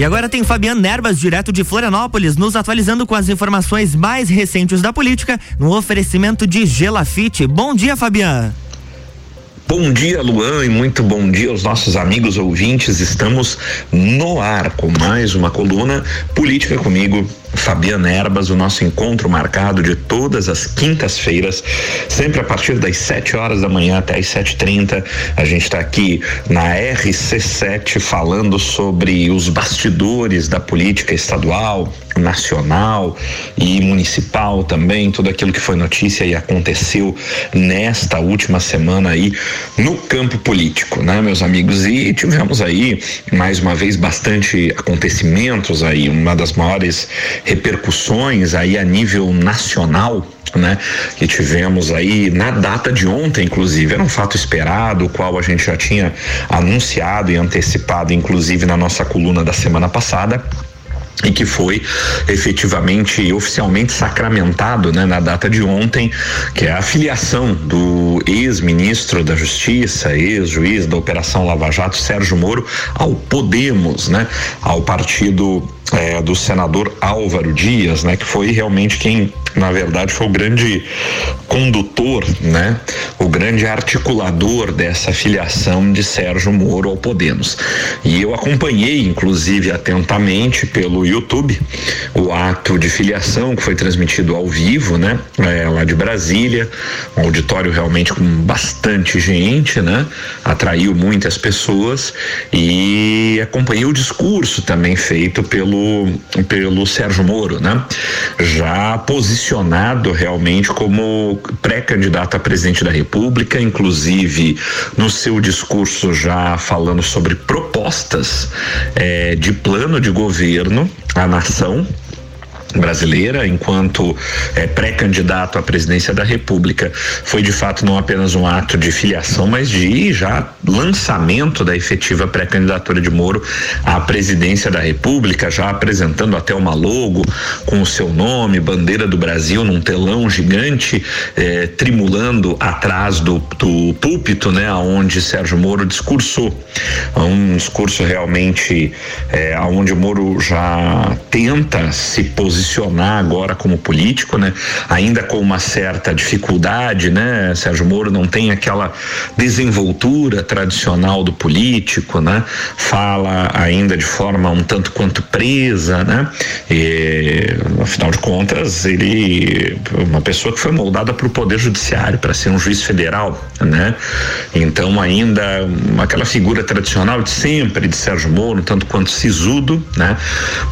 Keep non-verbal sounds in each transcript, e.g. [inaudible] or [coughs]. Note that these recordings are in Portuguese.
E agora tem Fabiano Nerbas, direto de Florianópolis, nos atualizando com as informações mais recentes da política, no oferecimento de Gelafite. Bom dia, Fabiano. Bom dia, Luan, e muito bom dia aos nossos amigos ouvintes. Estamos no ar com mais uma coluna Política comigo, Fabiana Erbas, o nosso encontro marcado de todas as quintas-feiras, sempre a partir das 7 horas da manhã até as 7h30. A gente está aqui na RC7 falando sobre os bastidores da política estadual, nacional e municipal também, tudo aquilo que foi notícia e aconteceu nesta última semana aí no campo político, né, meus amigos? E tivemos aí mais uma vez bastante acontecimentos aí, uma das maiores repercussões aí a nível nacional né, que tivemos aí na data de ontem, inclusive, era um fato esperado, o qual a gente já tinha anunciado e antecipado, inclusive na nossa coluna da semana passada e que foi efetivamente oficialmente sacramentado né, na data de ontem, que é a filiação do ex-ministro da Justiça, ex-juiz da Operação Lava Jato, Sérgio Moro, ao Podemos, né, ao partido é, do senador Álvaro Dias, né, que foi realmente quem, na verdade, foi o grande condutor, né, o grande articulador dessa filiação de Sérgio Moro ao Podemos. E eu acompanhei, inclusive, atentamente pelo YouTube o ato de filiação que foi transmitido ao vivo, né, é, lá de Brasília, um auditório realmente com bastante gente, né, atraiu muitas pessoas. E acompanhei o discurso também feito pelo pelo Sérgio Moro, né? Já posicionado realmente como pré-candidato a presidente da República, inclusive no seu discurso já falando sobre propostas eh, de plano de governo à nação brasileira enquanto é, pré-candidato à presidência da República foi de fato não apenas um ato de filiação, mas de já lançamento da efetiva pré-candidatura de Moro à presidência da República, já apresentando até uma logo com o seu nome, bandeira do Brasil num telão gigante, é, trimulando atrás do, do púlpito, né, aonde Sérgio Moro discursou, um discurso realmente é, aonde Moro já tenta se posicionar posicionar agora como político, né? Ainda com uma certa dificuldade, né? Sérgio Moro não tem aquela desenvoltura tradicional do político, né? Fala ainda de forma um tanto quanto presa, né? E, afinal de contas, ele uma pessoa que foi moldada para o poder judiciário para ser um juiz federal, né? Então ainda aquela figura tradicional de sempre de Sérgio Moro, um tanto quanto sisudo, né?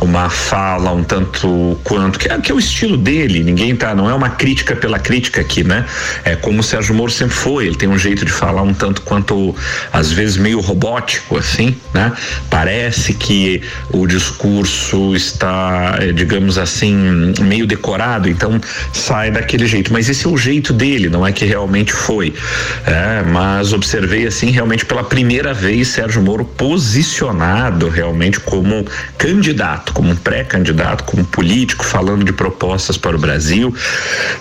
Uma fala um tanto quanto, que é, que é o estilo dele, ninguém tá, não é uma crítica pela crítica aqui, né? É como o Sérgio Moro sempre foi, ele tem um jeito de falar um tanto quanto, às vezes, meio robótico, assim, né? Parece que o discurso está, eh, digamos assim, meio decorado, então sai daquele jeito, mas esse é o jeito dele, não é que realmente foi, é, mas observei assim, realmente pela primeira vez Sérgio Moro posicionado realmente como candidato, como pré-candidato, como político político falando de propostas para o Brasil,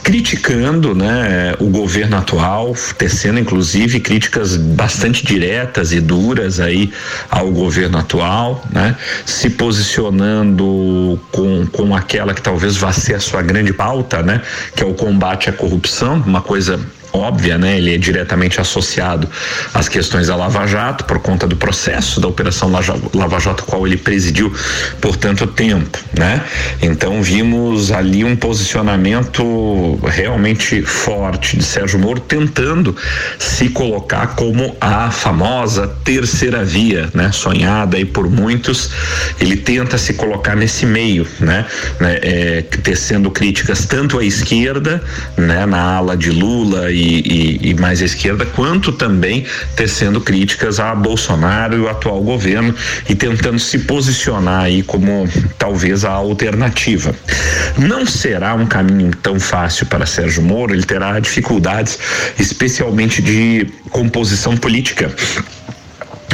criticando, né, o governo atual, tecendo inclusive críticas bastante diretas e duras aí ao governo atual, né, se posicionando com, com aquela que talvez vá ser a sua grande pauta, né, que é o combate à corrupção, uma coisa óbvia, né? Ele é diretamente associado às questões da Lava Jato por conta do processo da operação Lava Jato, qual ele presidiu por tanto tempo, né? Então vimos ali um posicionamento realmente forte de Sérgio Moro tentando se colocar como a famosa terceira via, né? Sonhada aí por muitos, ele tenta se colocar nesse meio, né? né? É, tecendo críticas tanto à esquerda, né? Na ala de Lula e e, e, mais à esquerda, quanto também tecendo críticas a Bolsonaro e o atual governo e tentando se posicionar aí como talvez a alternativa. Não será um caminho tão fácil para Sérgio Moro, ele terá dificuldades, especialmente de composição política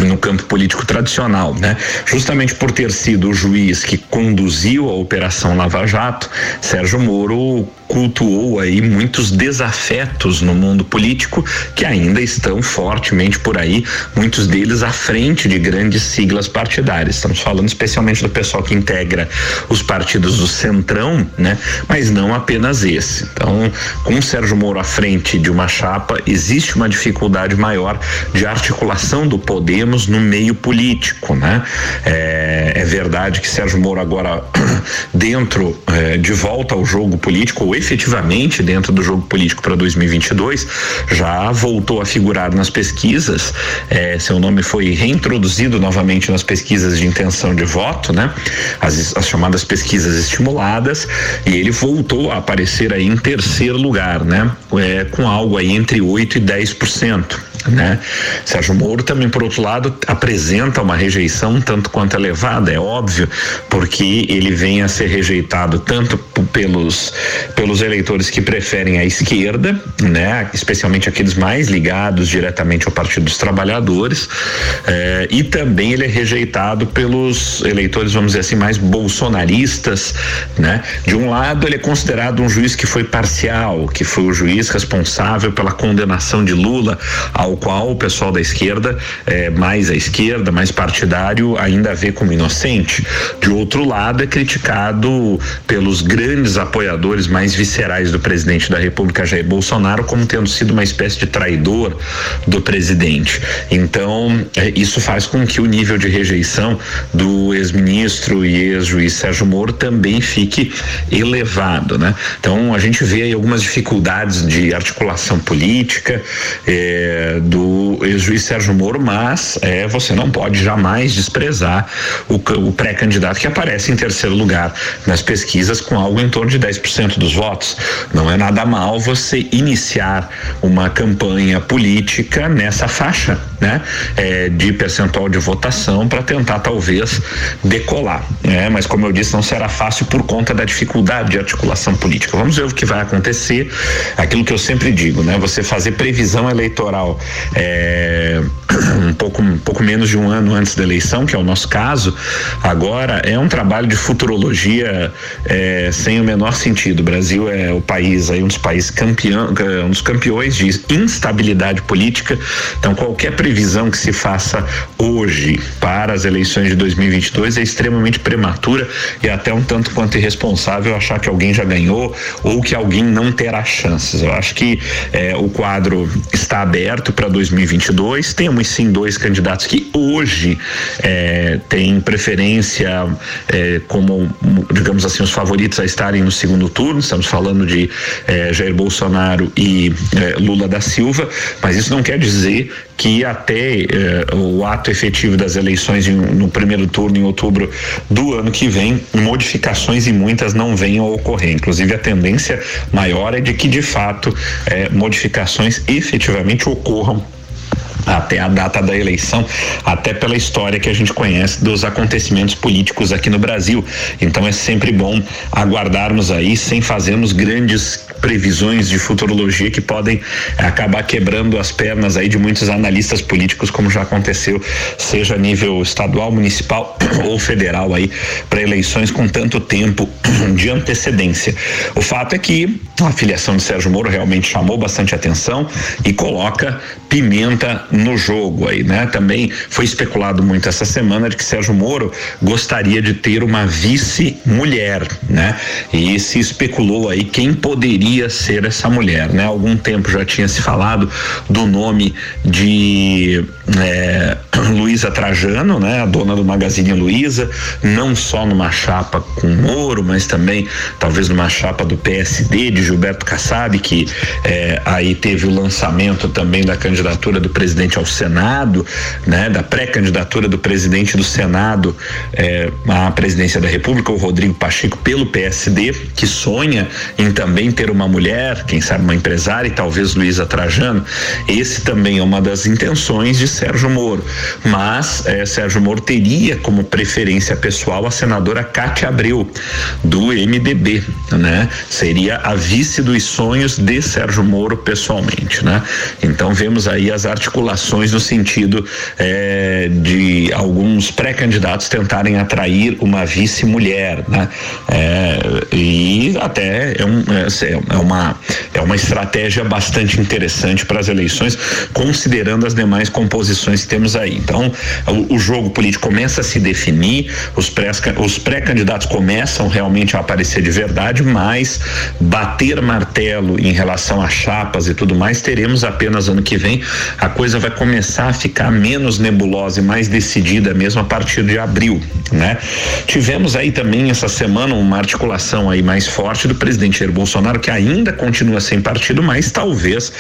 no campo político tradicional, né? Justamente por ter sido o juiz que conduziu a operação Lava Jato, Sérgio Moro cultuou aí muitos desafetos no mundo político que ainda estão fortemente por aí, muitos deles à frente de grandes siglas partidárias. Estamos falando especialmente do pessoal que integra os partidos do Centrão, né? Mas não apenas esse. Então, com Sérgio Moro à frente de uma chapa, existe uma dificuldade maior de articulação do Podemos no meio político, né? É, é verdade que Sérgio Moro agora [clears throat] dentro é, de volta ao jogo político ou efetivamente dentro do jogo político para 2022 já voltou a figurar nas pesquisas. É, seu nome foi reintroduzido novamente nas pesquisas de intenção de voto, né? As, as chamadas pesquisas estimuladas e ele voltou a aparecer aí em terceiro lugar, né? É, com algo aí entre 8 e 10% né? Sérgio Moro também, por outro lado, apresenta uma rejeição tanto quanto elevada, é óbvio, porque ele vem a ser rejeitado tanto pelos pelos eleitores que preferem a esquerda, né? Especialmente aqueles mais ligados diretamente ao Partido dos Trabalhadores, eh, e também ele é rejeitado pelos eleitores, vamos dizer assim, mais bolsonaristas, né? De um lado, ele é considerado um juiz que foi parcial, que foi o juiz responsável pela condenação de Lula ao ao qual o pessoal da esquerda, é, mais à esquerda, mais partidário, ainda vê como inocente. De outro lado, é criticado pelos grandes apoiadores mais viscerais do presidente da República, Jair Bolsonaro, como tendo sido uma espécie de traidor do presidente. Então, é, isso faz com que o nível de rejeição do ex-ministro e ex-juiz Sérgio Moro também fique elevado, né? Então, a gente vê aí algumas dificuldades de articulação política, é, do ex-juiz Sérgio Moro, mas é, você não pode jamais desprezar o, o pré-candidato que aparece em terceiro lugar nas pesquisas com algo em torno de 10% dos votos. Não é nada mal você iniciar uma campanha política nessa faixa, né? É, de percentual de votação para tentar talvez decolar, né? Mas como eu disse, não será fácil por conta da dificuldade de articulação política. Vamos ver o que vai acontecer. Aquilo que eu sempre digo, né? Você fazer previsão eleitoral é, [clears throat] um, pouco, um pouco menos de um ano antes da eleição, que é o nosso caso, agora é um trabalho de futurologia é, sem o menor sentido. O Brasil é o país, aí, um dos países campeão, um dos campeões de instabilidade política. Então, qualquer previsão que se faça hoje para as eleições de 2022 é extremamente prematura e até um tanto quanto irresponsável achar que alguém já ganhou ou que alguém não terá chances. Eu acho que é, o quadro está aberto para 2022. Temos sim dois candidatos que hoje é, têm preferência é, como, digamos assim, os favoritos a estarem no segundo turno. Estamos falando de é, Jair Bolsonaro e é, Lula da Silva, mas isso não quer dizer que até eh, o ato efetivo das eleições em, no primeiro turno em outubro do ano que vem, modificações e muitas não venham a ocorrer. Inclusive a tendência maior é de que de fato eh, modificações efetivamente ocorram até a data da eleição, até pela história que a gente conhece dos acontecimentos políticos aqui no Brasil. Então é sempre bom aguardarmos aí sem fazermos grandes previsões de futurologia que podem eh, acabar quebrando as pernas aí de muitos analistas políticos, como já aconteceu, seja a nível estadual, municipal [coughs] ou federal aí, para eleições com tanto tempo [coughs] de antecedência. O fato é que a filiação de Sérgio Moro realmente chamou bastante atenção e coloca pimenta no jogo aí, né? Também foi especulado muito essa semana de que Sérgio Moro gostaria de ter uma vice-mulher, né? E se especulou aí quem poderia ser essa mulher, né? algum tempo já tinha se falado do nome de é, [clears throat] Luísa Trajano, né? A dona do Magazine Luiza, não só numa chapa com Moro, mas também talvez numa chapa do PSD de Gilberto Kassab, que é, aí teve o lançamento também da candidatura do presidente ao Senado, né? Da pré-candidatura do presidente do Senado é, à presidência da República, o Rodrigo Pacheco, pelo PSD, que sonha em também ter uma mulher, quem sabe uma empresária, e talvez Luísa Trajano. Esse também é uma das intenções de Sérgio Moro. Mas eh, Sérgio Moro teria como preferência pessoal a senadora Cátia Abreu, do MDB, né? Seria a vice dos sonhos de Sérgio Moro pessoalmente, né? Então vemos aí as articulações no sentido eh, de alguns pré-candidatos tentarem atrair uma vice-mulher, né? Eh, e até é um, é, é uma, é uma estratégia bastante interessante para as eleições, considerando as demais composições que temos aí. Então, o, o jogo político começa a se definir, os pré-candidatos pré começam realmente a aparecer de verdade, mas bater martelo em relação a chapas e tudo mais, teremos apenas ano que vem. A coisa vai começar a ficar menos nebulosa e mais decidida mesmo a partir de abril, né? Tivemos aí também essa semana uma articulação aí mais forte do presidente Jair Bolsonaro, que ainda continua sem partido, mas talvez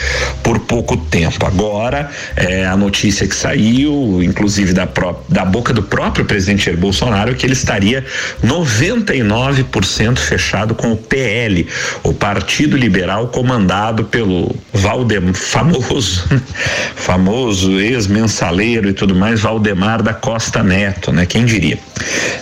por pouco tempo. Agora, é, a notícia que saiu, inclusive da, pró da boca do próprio presidente Jair Bolsonaro, que ele estaria 99% fechado com o PL, o Partido Liberal comandado pelo Valdemar, famoso, [laughs] famoso ex-mensaleiro e tudo mais, Valdemar da Costa Neto, né? Quem diria?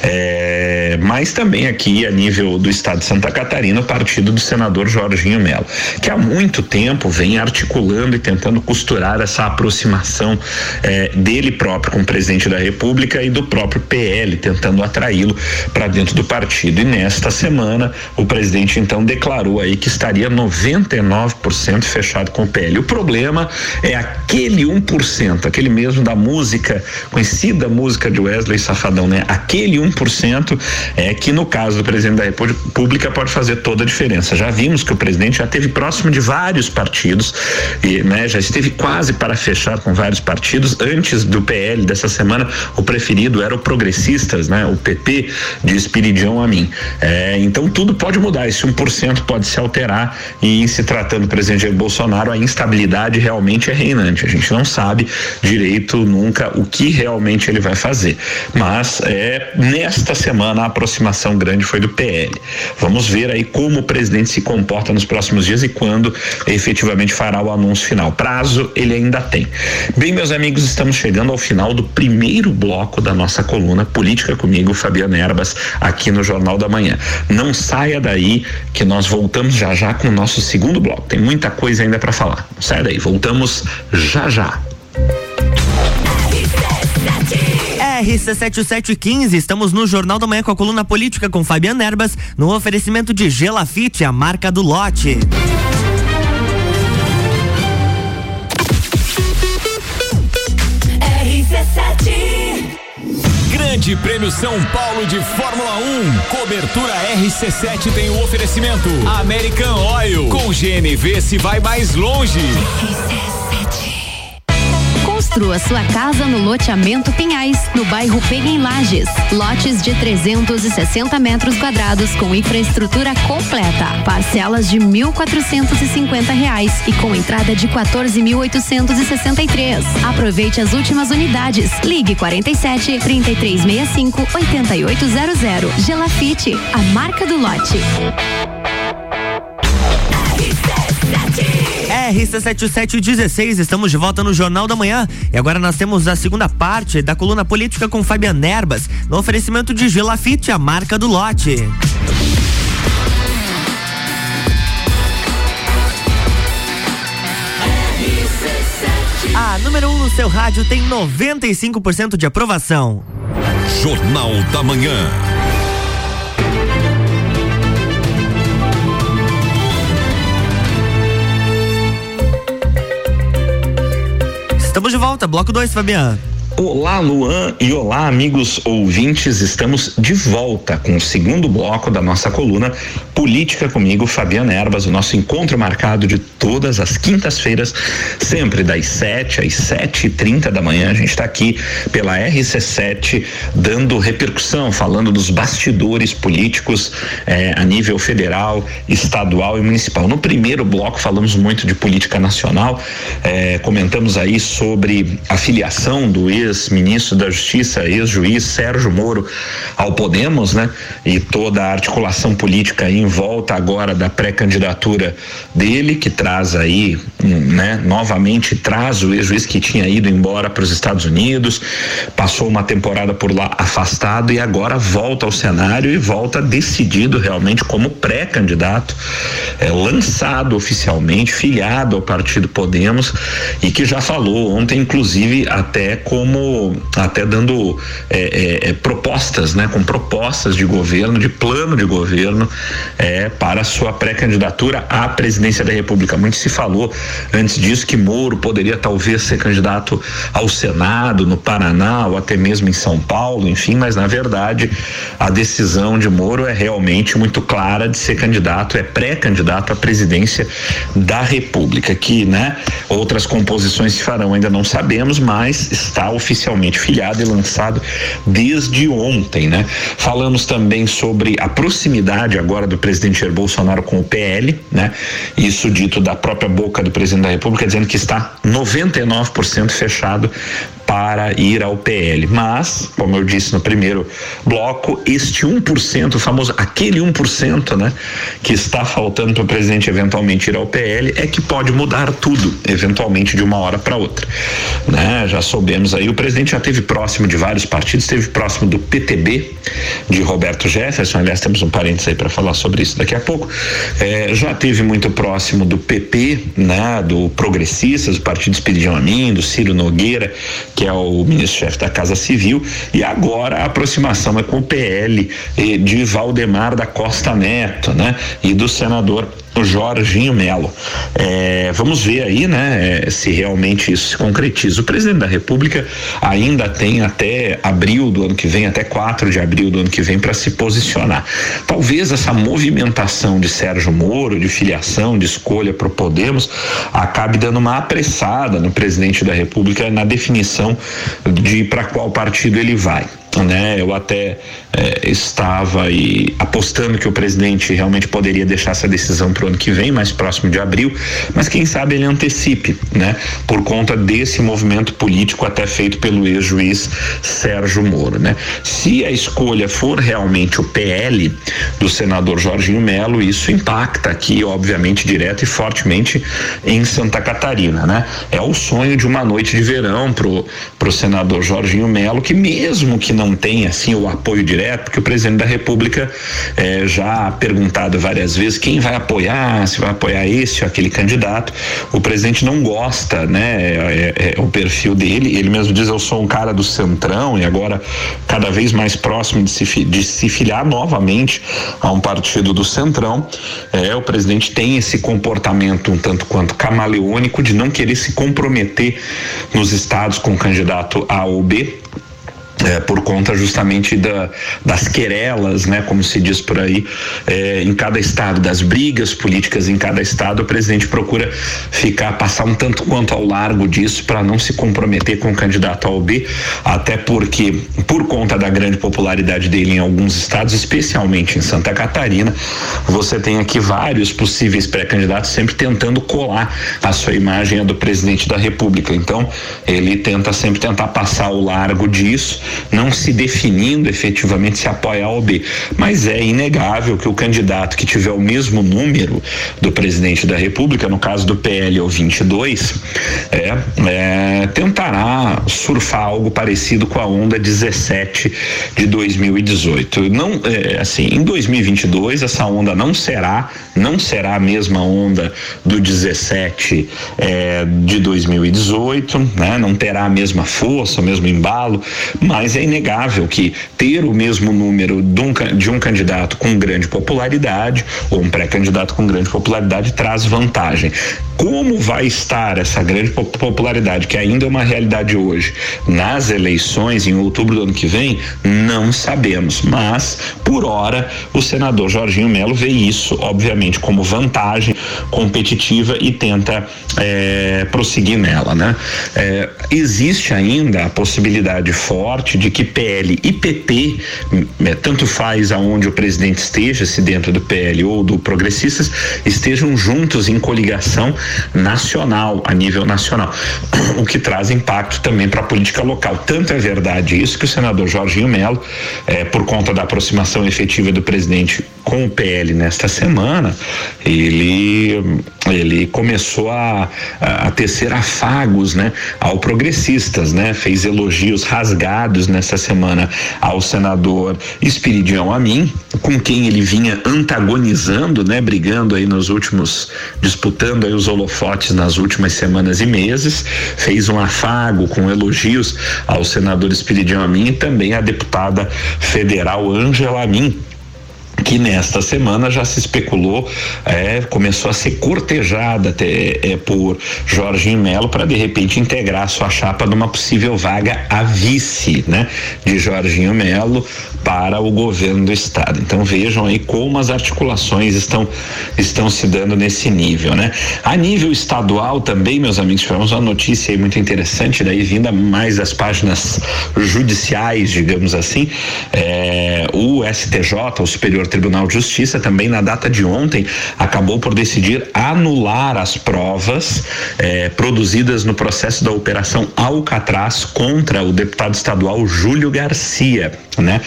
É, mas também aqui a nível do estado de Santa Catarina, o partido do senador Jorginho Melo, que há muito tempo vem articulando e tentando costurar essa aproximação é, dele próprio com o presidente da República e do próprio PL, tentando atraí-lo para dentro do partido. E nesta semana, o presidente então declarou aí que estaria 99% fechado com o PL. O problema é aquele 1%, aquele mesmo da música, conhecida música de Wesley Safadão, né? Aquele 1% é que no caso do presidente da República pode fazer toda a diferença. Já vimos que o presidente já teve próximo de vários partidos e, né, já esteve quase para fechar com vários partidos. Antes do PL dessa semana, o preferido era o Progressistas, né? O PP de Espiridião a mim. É, então tudo pode mudar, esse 1% pode se alterar e se tratando do presidente Jair Bolsonaro, a instabilidade realmente é reinante. A gente não sabe direito nunca o que realmente ele vai fazer. Mas é nesta semana aproximação grande foi do PL. Vamos ver aí como o presidente se comporta nos próximos dias e quando efetivamente fará o anúncio final. Prazo ele ainda tem. Bem, meus amigos, estamos chegando ao final do primeiro bloco da nossa coluna Política comigo, Fabiana Erbas, aqui no Jornal da Manhã. Não saia daí que nós voltamos já já com o nosso segundo bloco. Tem muita coisa ainda para falar. Não saia daí, voltamos já já. RC7715, estamos no Jornal da Manhã com a coluna política com Fabiana Erbas, no oferecimento de Gelafite, a marca do lote. Grande Prêmio São Paulo de Fórmula 1. Cobertura RC7 tem o oferecimento American Oil. Com GNV se vai mais longe. RC7. Construa sua casa no loteamento Pinhais, no bairro Pega em Lages. Lotes de 360 metros quadrados com infraestrutura completa. Parcelas de 1.450 reais e com entrada de 14.863. Aproveite as últimas unidades. Ligue 47 3365 8800. Gelafite, a marca do lote. RC7716, estamos de volta no Jornal da Manhã e agora nós temos a segunda parte da coluna política com Fabian Nerbas, no oferecimento de Gelafite, a marca do lote. A número 1 um no seu rádio tem 95% de aprovação. Jornal da Manhã. Estamos de volta, bloco 2, Fabiano. Olá, Luan, e olá, amigos ouvintes. Estamos de volta com o segundo bloco da nossa coluna Política comigo, Fabiana Erbas, o nosso encontro marcado de todas as quintas-feiras, sempre das 7 às 7 e 30 da manhã. A gente está aqui pela RC7 dando repercussão, falando dos bastidores políticos eh, a nível federal, estadual e municipal. No primeiro bloco falamos muito de política nacional, eh, comentamos aí sobre a filiação do ex-ministro da Justiça, ex-juiz Sérgio Moro ao Podemos, né? E toda a articulação política em volta agora da pré-candidatura dele, que traz aí né, novamente traz o ex-juiz que tinha ido embora para os Estados Unidos, passou uma temporada por lá afastado e agora volta ao cenário e volta decidido realmente como pré-candidato, é, lançado oficialmente, filiado ao partido Podemos e que já falou ontem, inclusive, até como até dando é, é, é propostas, né, com propostas de governo, de plano de governo é, para sua pré-candidatura à presidência da República. Muito se falou antes disso que Moro poderia talvez ser candidato ao Senado, no Paraná ou até mesmo em São Paulo, enfim, mas na verdade a decisão de Moro é realmente muito clara de ser candidato, é pré-candidato à presidência da República, que, né, outras composições se farão, ainda não sabemos, mas está oficialmente filiado e lançado desde ontem, né? Falamos também sobre a proximidade agora do presidente Jair Bolsonaro com o PL, né? Isso dito da própria boca do presidente da República, dizendo que está 99% fechado para ir ao PL. Mas, como eu disse no primeiro bloco, este 1%, o famoso aquele 1%, né, que está faltando para o presidente eventualmente ir ao PL, é que pode mudar tudo, eventualmente de uma hora para outra. Né? Já soubemos aí, o presidente já esteve próximo de vários partidos, esteve próximo do PTB, de Roberto Jefferson, aliás, temos um parênteses aí para falar sobre isso daqui a pouco. É, já esteve muito próximo do PP, né, do Progressistas, do Partido Espiridião Amin, do Ciro Nogueira, que é o ministro-chefe da Casa Civil, e agora a aproximação é com o PL de Valdemar da Costa Neto, né? E do senador o Jorginho Melo. É, vamos ver aí, né, se realmente isso se concretiza. O presidente da República ainda tem até abril do ano que vem, até 4 de abril do ano que vem, para se posicionar. Talvez essa movimentação de Sérgio Moro, de filiação, de escolha para o Podemos, acabe dando uma apressada no presidente da República na definição de para qual partido ele vai né? Eu até é, estava aí apostando que o presidente realmente poderia deixar essa decisão para o ano que vem, mais próximo de abril, mas quem sabe ele antecipe, né? Por conta desse movimento político até feito pelo ex-juiz Sérgio Moro, né? Se a escolha for realmente o PL do senador Jorginho Melo, isso impacta aqui, obviamente, direto e fortemente em Santa Catarina, né? É o sonho de uma noite de verão pro pro senador Jorginho Melo, que mesmo que não tem assim o apoio direto, porque o presidente da República eh, já perguntado várias vezes quem vai apoiar, se vai apoiar esse ou aquele candidato. O presidente não gosta, né? É, é, é o perfil dele. Ele mesmo diz: eu sou um cara do centrão e agora cada vez mais próximo de se, de se filiar novamente a um partido do centrão. É, o presidente tem esse comportamento um tanto quanto camaleônico de não querer se comprometer nos estados com o candidato A ou B é, por conta justamente da, das querelas, né, como se diz por aí, é, em cada estado, das brigas políticas em cada estado, o presidente procura ficar, passar um tanto quanto ao largo disso para não se comprometer com o candidato ao B, até porque, por conta da grande popularidade dele em alguns estados, especialmente em Santa Catarina, você tem aqui vários possíveis pré-candidatos sempre tentando colar a sua imagem a do presidente da República. Então, ele tenta sempre tentar passar ao largo disso não se definindo efetivamente se apoia A ou B. Mas é inegável que o candidato que tiver o mesmo número do presidente da República, no caso do PL ou 22, é, é, tentará surfar algo parecido com a onda 17 de 2018. Não, é, assim, em 2022 essa onda não será, não será a mesma onda do 17 é, de 2018, né? Não terá a mesma força, o mesmo embalo, mas é inegável que ter o mesmo número de um, de um candidato com grande popularidade ou um pré-candidato com grande popularidade traz vantagem. Como vai estar essa grande popularidade, que ainda é uma realidade hoje, nas eleições em outubro do ano que vem, não sabemos. Mas, por hora, o senador Jorginho Melo vê isso, obviamente, como vantagem competitiva e tenta é, prosseguir nela. Né? É, existe ainda a possibilidade forte de que PL e PP, é, tanto faz aonde o presidente esteja, se dentro do PL ou do Progressistas, estejam juntos em coligação nacional, a nível nacional, [clears throat] o que traz impacto também para a política local. Tanto é verdade isso que o senador Jorginho Melo, é, por conta da aproximação efetiva do presidente com o PL nesta semana, ele ele começou a, a tecer afagos, né, ao progressistas, né, fez elogios rasgados nessa semana ao senador Espiridião Amin, com quem ele vinha antagonizando, né, brigando aí nos últimos, disputando aí os holofotes nas últimas semanas e meses, fez um afago com elogios ao senador Espiridião Amin e também à deputada federal Ângela Amin que nesta semana já se especulou, é, começou a ser cortejada até, é, por Jorginho Melo para de repente integrar sua chapa numa possível vaga a vice, né, de Jorginho Melo para o governo do estado. Então vejam aí como as articulações estão estão se dando nesse nível, né? A nível estadual também, meus amigos, tivemos uma notícia aí muito interessante daí vinda mais das páginas judiciais, digamos assim, é, o STJ, o Superior Tribunal de Justiça, também na data de ontem, acabou por decidir anular as provas eh, produzidas no processo da Operação Alcatraz contra o deputado estadual Júlio Garcia, né?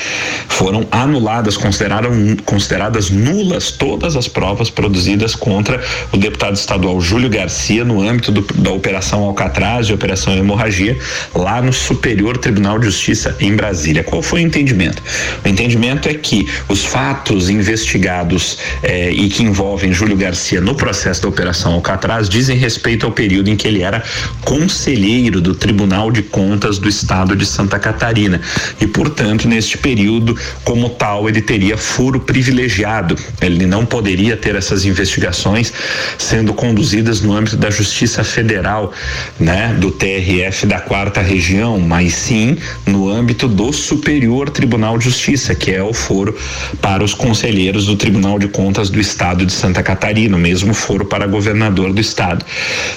Foram anuladas, consideraram consideradas nulas todas as provas produzidas contra o deputado estadual Júlio Garcia no âmbito do, da Operação Alcatraz e Operação Hemorragia, lá no Superior Tribunal de Justiça em Brasília. Qual foi o entendimento? O entendimento é que os fatos fatos investigados eh, e que envolvem Júlio Garcia no processo da Operação Alcatraz dizem respeito ao período em que ele era conselheiro do Tribunal de Contas do Estado de Santa Catarina e, portanto, neste período, como tal, ele teria foro privilegiado. Ele não poderia ter essas investigações sendo conduzidas no âmbito da Justiça Federal, né, do TRF da Quarta Região, mas sim no âmbito do Superior Tribunal de Justiça, que é o foro para os conselheiros do Tribunal de Contas do Estado de Santa Catarina, o mesmo foro para governador do Estado.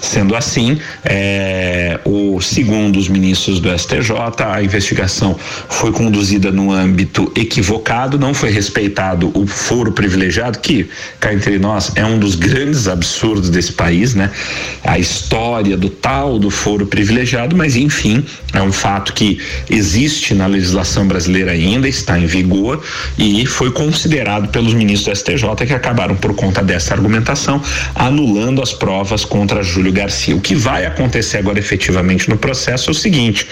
Sendo assim, é, o segundo os ministros do STJ, a investigação foi conduzida no âmbito equivocado, não foi respeitado o foro privilegiado, que, cá entre nós, é um dos grandes absurdos desse país, né? A história do tal do foro privilegiado, mas enfim, é um fato que existe na legislação brasileira ainda, está em vigor e foi considerado liderado pelos ministros do STJ que acabaram por conta dessa argumentação anulando as provas contra Júlio Garcia. O que vai acontecer agora efetivamente no processo é o seguinte: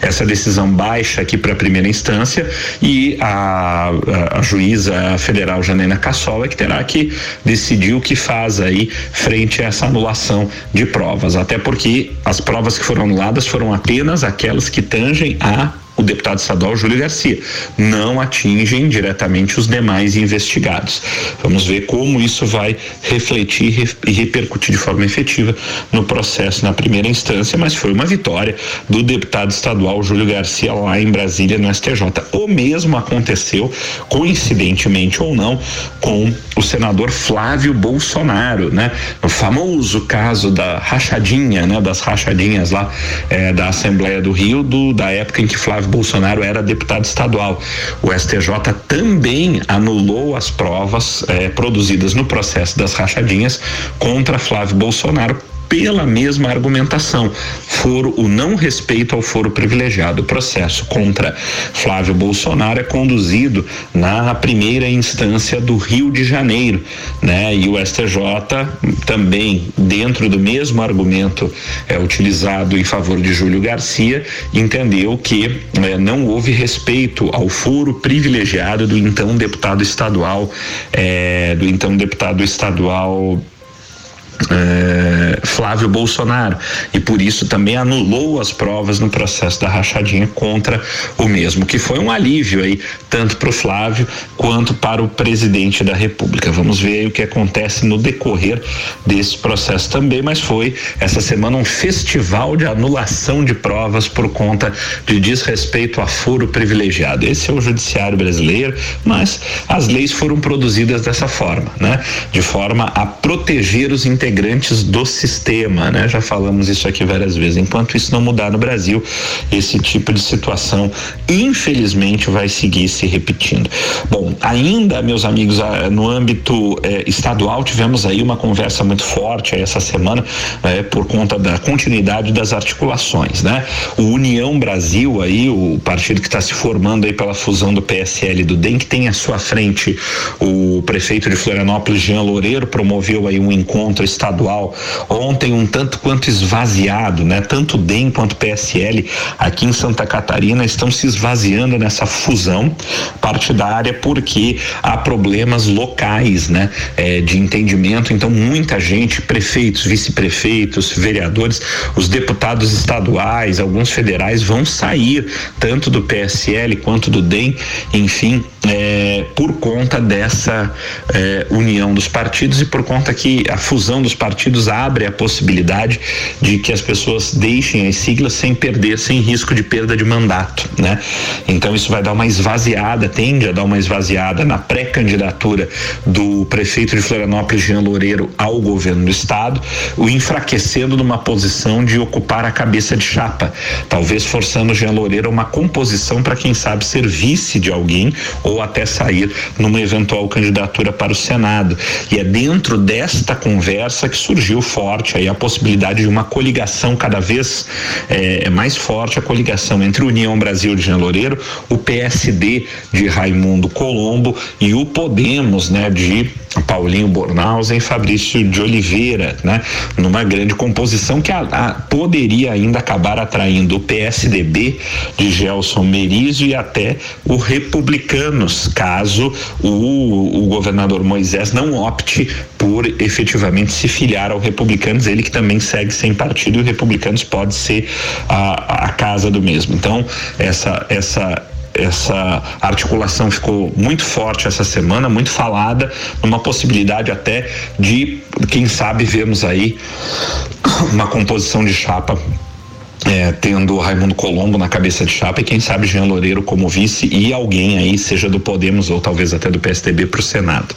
essa decisão baixa aqui para a primeira instância e a, a, a juíza federal Janena Cassola que terá que decidir o que faz aí frente a essa anulação de provas, até porque as provas que foram anuladas foram apenas aquelas que tangem a o deputado estadual Júlio Garcia, não atingem diretamente os demais investigados. Vamos ver como isso vai refletir e repercutir de forma efetiva no processo na primeira instância, mas foi uma vitória do deputado estadual Júlio Garcia lá em Brasília no STJ. O mesmo aconteceu, coincidentemente ou não, com o senador Flávio Bolsonaro, né? O famoso caso da rachadinha, né? Das rachadinhas lá eh, da Assembleia do Rio, do, da época em que Flávio Bolsonaro era deputado estadual. O STJ também anulou as provas eh, produzidas no processo das rachadinhas contra Flávio Bolsonaro pela mesma argumentação, foro o não respeito ao foro privilegiado. O processo contra Flávio Bolsonaro é conduzido na primeira instância do Rio de Janeiro, né? E o STJ também dentro do mesmo argumento é utilizado em favor de Júlio Garcia entendeu que é, não houve respeito ao foro privilegiado do então deputado estadual, é, do então deputado estadual é, Flávio Bolsonaro e por isso também anulou as provas no processo da rachadinha contra o mesmo, que foi um alívio aí tanto para o Flávio quanto para o presidente da República. Vamos ver o que acontece no decorrer desse processo também, mas foi essa semana um festival de anulação de provas por conta de desrespeito a foro privilegiado. Esse é o judiciário brasileiro, mas as leis foram produzidas dessa forma, né? De forma a proteger os interesses integrantes do sistema, né? Já falamos isso aqui várias vezes. Enquanto isso não mudar no Brasil, esse tipo de situação, infelizmente, vai seguir se repetindo. Bom, ainda, meus amigos, no âmbito eh, estadual, tivemos aí uma conversa muito forte essa semana eh, por conta da continuidade das articulações, né? O União Brasil aí, o partido que está se formando aí pela fusão do PSL e do DEM, que tem à sua frente o prefeito de Florianópolis, Jean Loureiro, promoveu aí um encontro estadual ontem um tanto quanto esvaziado, né? Tanto DEM quanto PSL aqui em Santa Catarina estão se esvaziando nessa fusão partidária porque há problemas locais, né? É, de entendimento. Então muita gente, prefeitos, vice-prefeitos, vereadores, os deputados estaduais, alguns federais vão sair tanto do PSL quanto do DEM, enfim, é, por conta dessa é, união dos partidos e por conta que a fusão dos partidos abre a possibilidade de que as pessoas deixem as siglas sem perder, sem risco de perda de mandato, né? Então isso vai dar uma esvaziada, tende a dar uma esvaziada na pré-candidatura do prefeito de Florianópolis, Jean Loureiro, ao governo do estado, o enfraquecendo numa posição de ocupar a cabeça de chapa, talvez forçando Jean Loureiro a uma composição para quem sabe ser vice de alguém ou até sair numa eventual candidatura para o Senado. E é dentro desta conversa que surgiu forte aí a possibilidade de uma coligação cada vez é, mais forte, a coligação entre União Brasil de Jean Loureiro, o PSD de Raimundo Colombo e o Podemos, né, de Paulinho Bornhausen e Fabrício de Oliveira, né? Numa grande composição que a, a, poderia ainda acabar atraindo o PSDB de Gelson Merizio e até o Republicanos, caso o, o governador Moisés não opte por efetivamente se filiar ao Republicanos, ele que também segue sem partido e o Republicanos pode ser a, a casa do mesmo. Então, essa essa essa articulação ficou muito forte essa semana, muito falada, numa possibilidade até de, quem sabe, vermos aí [coughs] uma composição de chapa é, tendo Raimundo Colombo na cabeça de chapa e quem sabe Jean Loureiro como vice e alguém aí, seja do Podemos ou talvez até do PSDB para o Senado.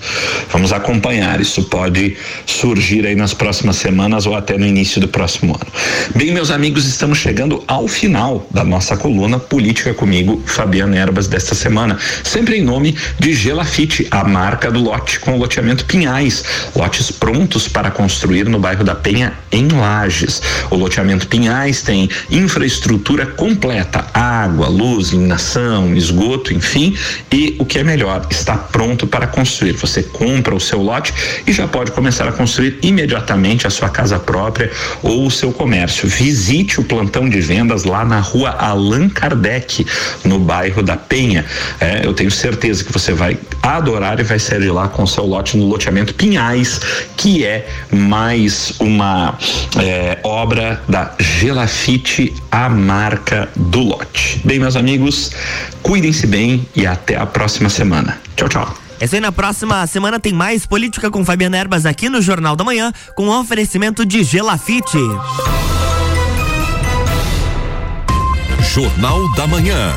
Vamos acompanhar, isso pode surgir aí nas próximas semanas ou até no início do próximo ano. Bem, meus amigos, estamos chegando ao final da nossa coluna Política comigo, Fabiana Erbas, desta semana, sempre em nome de Gelafite, a marca do lote com loteamento Pinhais, lotes prontos para construir no bairro da Penha, em Lages. O loteamento Pinhais tem infraestrutura completa, água, luz, iluminação, esgoto, enfim, e o que é melhor, está pronto para construir. Você compra o seu lote e já pode começar a construir imediatamente a sua casa própria ou o seu comércio. Visite o plantão de vendas lá na rua Allan Kardec, no bairro da Penha. É, eu tenho certeza que você vai adorar e vai sair de lá com o seu lote no loteamento Pinhais, que é mais uma é, obra da Gelafite a marca do lote. Bem, meus amigos, cuidem-se bem e até a próxima semana. Tchau, tchau. É isso aí, na próxima semana tem mais Política com Fabiana Erbas aqui no Jornal da Manhã, com oferecimento de Gelafite. Jornal da Manhã.